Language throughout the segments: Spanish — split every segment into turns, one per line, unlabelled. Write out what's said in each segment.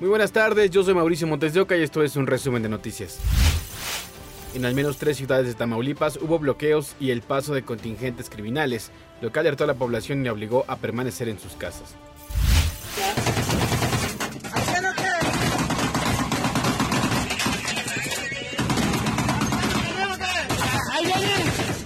Muy buenas tardes, yo soy Mauricio Montes de Oca y esto es un resumen de noticias. En al menos tres ciudades de Tamaulipas hubo bloqueos y el paso de contingentes criminales, lo que alertó a la población y obligó a permanecer en sus casas.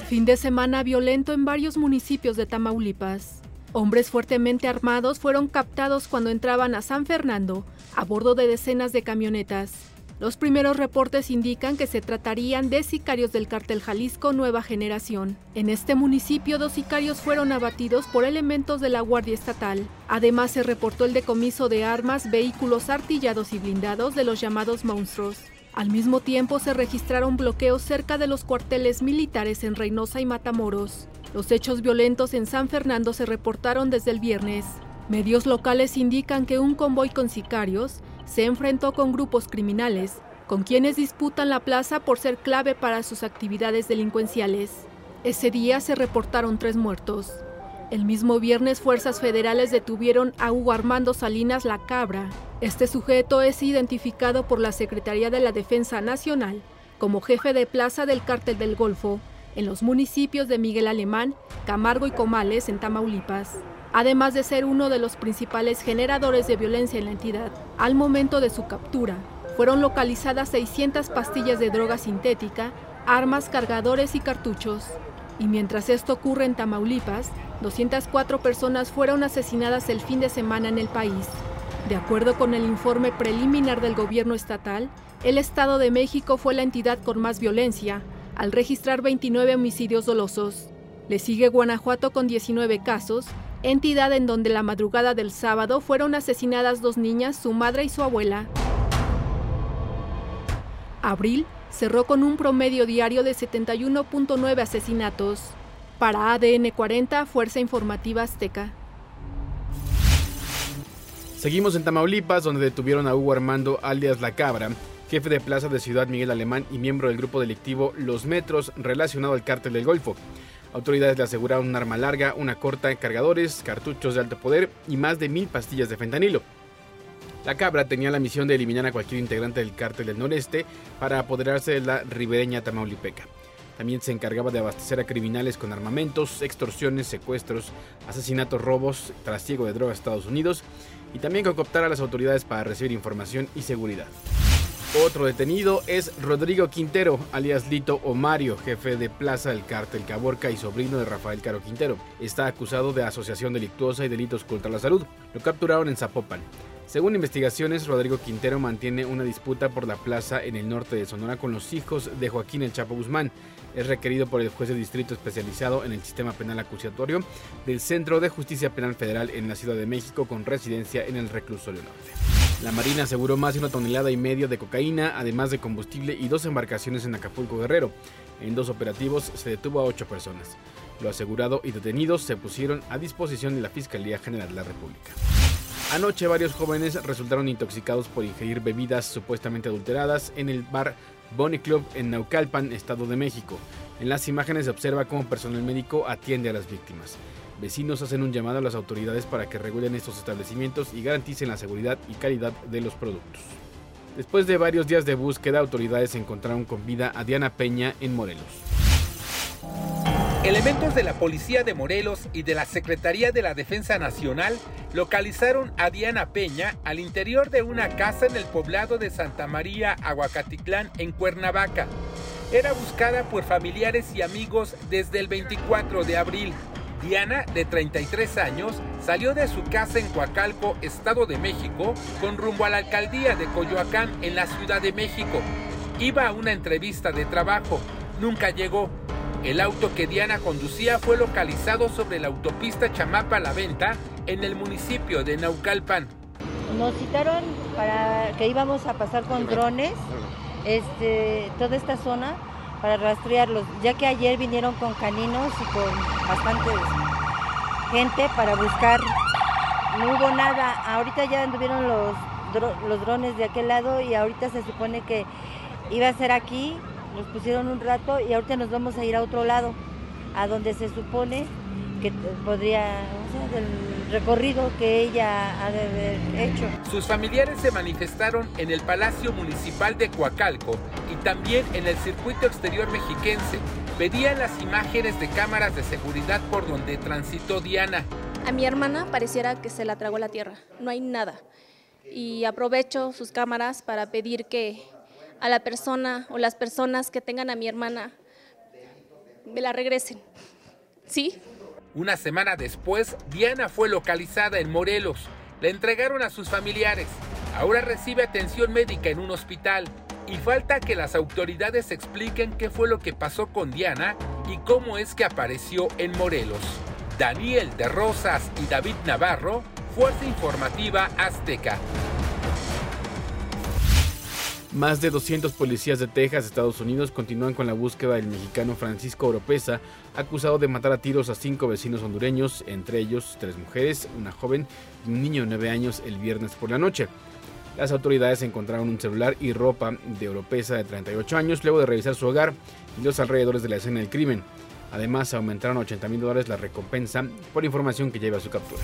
Fin de semana violento en varios municipios de Tamaulipas. Hombres fuertemente armados fueron captados cuando entraban a San Fernando a bordo de decenas de camionetas. Los primeros reportes indican que se tratarían de sicarios del cártel Jalisco Nueva Generación. En este municipio, dos sicarios fueron abatidos por elementos de la Guardia Estatal. Además, se reportó el decomiso de armas, vehículos artillados y blindados de los llamados monstruos. Al mismo tiempo se registraron bloqueos cerca de los cuarteles militares en Reynosa y Matamoros. Los hechos violentos en San Fernando se reportaron desde el viernes. Medios locales indican que un convoy con sicarios se enfrentó con grupos criminales, con quienes disputan la plaza por ser clave para sus actividades delincuenciales. Ese día se reportaron tres muertos. El mismo viernes, fuerzas federales detuvieron a Hugo Armando Salinas La Cabra. Este sujeto es identificado por la Secretaría de la Defensa Nacional como jefe de plaza del Cártel del Golfo en los municipios de Miguel Alemán, Camargo y Comales, en Tamaulipas. Además de ser uno de los principales generadores de violencia en la entidad, al momento de su captura, fueron localizadas 600 pastillas de droga sintética, armas, cargadores y cartuchos. Y mientras esto ocurre en Tamaulipas, 204 personas fueron asesinadas el fin de semana en el país. De acuerdo con el informe preliminar del gobierno estatal, el Estado de México fue la entidad con más violencia, al registrar 29 homicidios dolosos. Le sigue Guanajuato con 19 casos, entidad en donde la madrugada del sábado fueron asesinadas dos niñas, su madre y su abuela. Abril cerró con un promedio diario de 71.9 asesinatos. Para ADN 40, Fuerza Informativa Azteca.
Seguimos en Tamaulipas, donde detuvieron a Hugo Armando alias La Cabra, jefe de plaza de Ciudad Miguel Alemán y miembro del grupo delictivo Los Metros relacionado al cártel del Golfo. Autoridades le aseguraron un arma larga, una corta, cargadores, cartuchos de alto poder y más de mil pastillas de fentanilo. La cabra tenía la misión de eliminar a cualquier integrante del cártel del noreste para apoderarse de la ribereña tamaulipeca. También se encargaba de abastecer a criminales con armamentos, extorsiones, secuestros, asesinatos, robos, trasiego de drogas a Estados Unidos y también con cooptar a las autoridades para recibir información y seguridad. Otro detenido es Rodrigo Quintero, alias Lito Omario, jefe de plaza del cártel Caborca y sobrino de Rafael Caro Quintero. Está acusado de asociación delictuosa y delitos contra la salud. Lo capturaron en Zapopan. Según investigaciones, Rodrigo Quintero mantiene una disputa por la plaza en el norte de Sonora con los hijos de Joaquín El Chapo Guzmán. Es requerido por el juez de distrito especializado en el sistema penal acusatorio del Centro de Justicia Penal Federal en la Ciudad de México con residencia en el reclusorio norte. La Marina aseguró más de una tonelada y media de cocaína, además de combustible y dos embarcaciones en Acapulco Guerrero. En dos operativos se detuvo a ocho personas. Lo asegurado y detenidos se pusieron a disposición de la Fiscalía General de la República. Anoche varios jóvenes resultaron intoxicados por ingerir bebidas supuestamente adulteradas en el bar Bonnie Club en Naucalpan, Estado de México. En las imágenes se observa cómo personal médico atiende a las víctimas. Vecinos hacen un llamado a las autoridades para que regulen estos establecimientos y garanticen la seguridad y calidad de los productos. Después de varios días de búsqueda, autoridades encontraron con vida a Diana Peña en Morelos.
Elementos de la Policía de Morelos y de la Secretaría de la Defensa Nacional localizaron a Diana Peña al interior de una casa en el poblado de Santa María, Aguacatitlán, en Cuernavaca. Era buscada por familiares y amigos desde el 24 de abril. Diana, de 33 años, salió de su casa en Coacalco, Estado de México, con rumbo a la alcaldía de Coyoacán, en la Ciudad de México. Iba a una entrevista de trabajo. Nunca llegó. El auto que Diana conducía fue localizado sobre la autopista Chamapa-La Venta, en el municipio de Naucalpan.
Nos citaron para que íbamos a pasar con drones este, toda esta zona para rastrearlos, ya que ayer vinieron con caninos y con bastante gente para buscar. No hubo nada, ahorita ya anduvieron los, los drones de aquel lado y ahorita se supone que iba a ser aquí, nos pusieron un rato y ahorita nos vamos a ir a otro lado, a donde se supone que podría, o sea, del recorrido que ella ha de haber hecho.
Sus familiares se manifestaron en el Palacio Municipal de Coacalco y también en el circuito exterior mexiquense. Pedían las imágenes de cámaras de seguridad por donde transitó Diana.
A mi hermana pareciera que se la tragó la tierra, no hay nada. Y aprovecho sus cámaras para pedir que a la persona o las personas que tengan a mi hermana me la regresen. ¿Sí?
Una semana después, Diana fue localizada en Morelos. La entregaron a sus familiares. Ahora recibe atención médica en un hospital. Y falta que las autoridades expliquen qué fue lo que pasó con Diana y cómo es que apareció en Morelos. Daniel de Rosas y David Navarro, Fuerza Informativa Azteca.
Más de 200 policías de Texas, Estados Unidos, continúan con la búsqueda del mexicano Francisco Oropesa, acusado de matar a tiros a cinco vecinos hondureños, entre ellos tres mujeres, una joven y un niño de 9 años el viernes por la noche. Las autoridades encontraron un celular y ropa de Oropesa de 38 años luego de revisar su hogar y los alrededores de la escena del crimen. Además, aumentaron a 80 mil dólares la recompensa por información que lleva a su captura.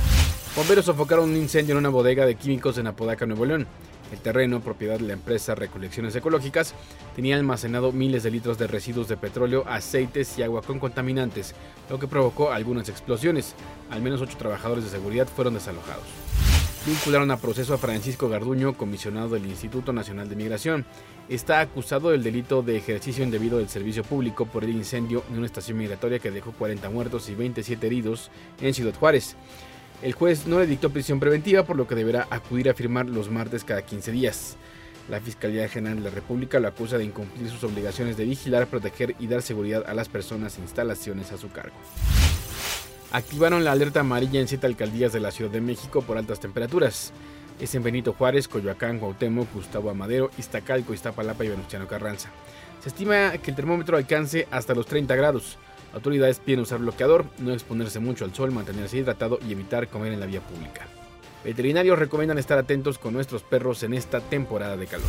Bomberos sofocaron un incendio en una bodega de químicos en Apodaca, Nuevo León. El terreno, propiedad de la empresa Recolecciones Ecológicas, tenía almacenado miles de litros de residuos de petróleo, aceites y agua con contaminantes, lo que provocó algunas explosiones. Al menos ocho trabajadores de seguridad fueron desalojados. Vincularon a proceso a Francisco Garduño, comisionado del Instituto Nacional de Migración. Está acusado del delito de ejercicio indebido del servicio público por el incendio en una estación migratoria que dejó 40 muertos y 27 heridos en Ciudad Juárez. El juez no le dictó prisión preventiva, por lo que deberá acudir a firmar los martes cada 15 días. La Fiscalía General de la República lo acusa de incumplir sus obligaciones de vigilar, proteger y dar seguridad a las personas e instalaciones a su cargo. Activaron la alerta amarilla en siete alcaldías de la Ciudad de México por altas temperaturas. Es en Benito Juárez, Coyoacán, Cuauhtémoc, Gustavo Amadero, Iztacalco, Iztapalapa y Venustiano Carranza. Se estima que el termómetro alcance hasta los 30 grados. Autoridades piden usar bloqueador, no exponerse mucho al sol, mantenerse hidratado y evitar comer en la vía pública. Veterinarios recomiendan estar atentos con nuestros perros en esta temporada de calor.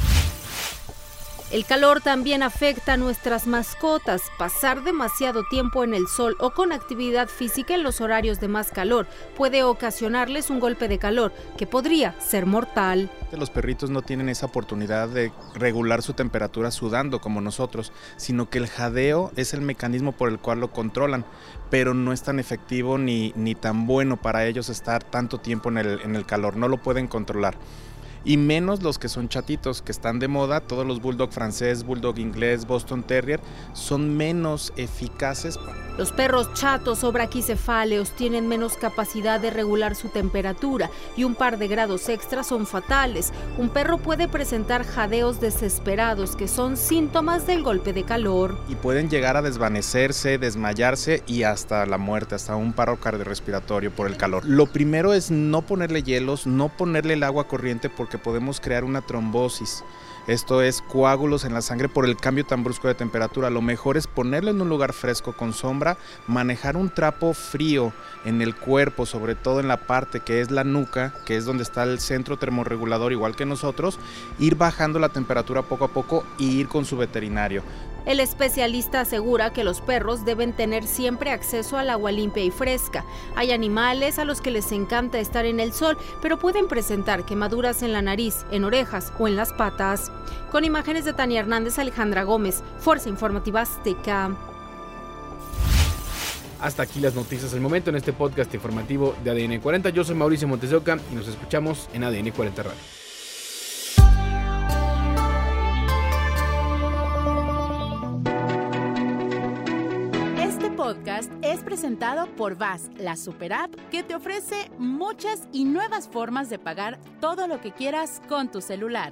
El calor también afecta a nuestras mascotas. Pasar demasiado tiempo en el sol o con actividad física en los horarios de más calor puede ocasionarles un golpe de calor que podría ser mortal.
Los perritos no tienen esa oportunidad de regular su temperatura sudando como nosotros, sino que el jadeo es el mecanismo por el cual lo controlan, pero no es tan efectivo ni, ni tan bueno para ellos estar tanto tiempo en el, en el calor, no lo pueden controlar y menos los que son chatitos, que están de moda, todos los bulldog francés, bulldog inglés, Boston Terrier, son menos eficaces.
Los perros chatos o braquicefáleos tienen menos capacidad de regular su temperatura y un par de grados extra son fatales. Un perro puede presentar jadeos desesperados que son síntomas del golpe de calor.
Y pueden llegar a desvanecerse, desmayarse y hasta la muerte, hasta un paro cardiorrespiratorio por el calor. Lo primero es no ponerle hielos, no ponerle el agua corriente porque podemos crear una trombosis. Esto es coágulos en la sangre por el cambio tan brusco de temperatura. Lo mejor es ponerlo en un lugar fresco con sombra, manejar un trapo frío en el cuerpo, sobre todo en la parte que es la nuca, que es donde está el centro termorregulador igual que nosotros, ir bajando la temperatura poco a poco y ir con su veterinario.
El especialista asegura que los perros deben tener siempre acceso al agua limpia y fresca. Hay animales a los que les encanta estar en el sol, pero pueden presentar quemaduras en la nariz, en orejas o en las patas. Con imágenes de Tania Hernández, Alejandra Gómez, Fuerza Informativa Azteca.
Hasta aquí las noticias del momento en este podcast informativo de ADN 40. Yo soy Mauricio Montesoca y nos escuchamos en ADN 40 Radio.
podcast es presentado por VAS, la super app que te ofrece muchas y nuevas formas de pagar todo lo que quieras con tu celular.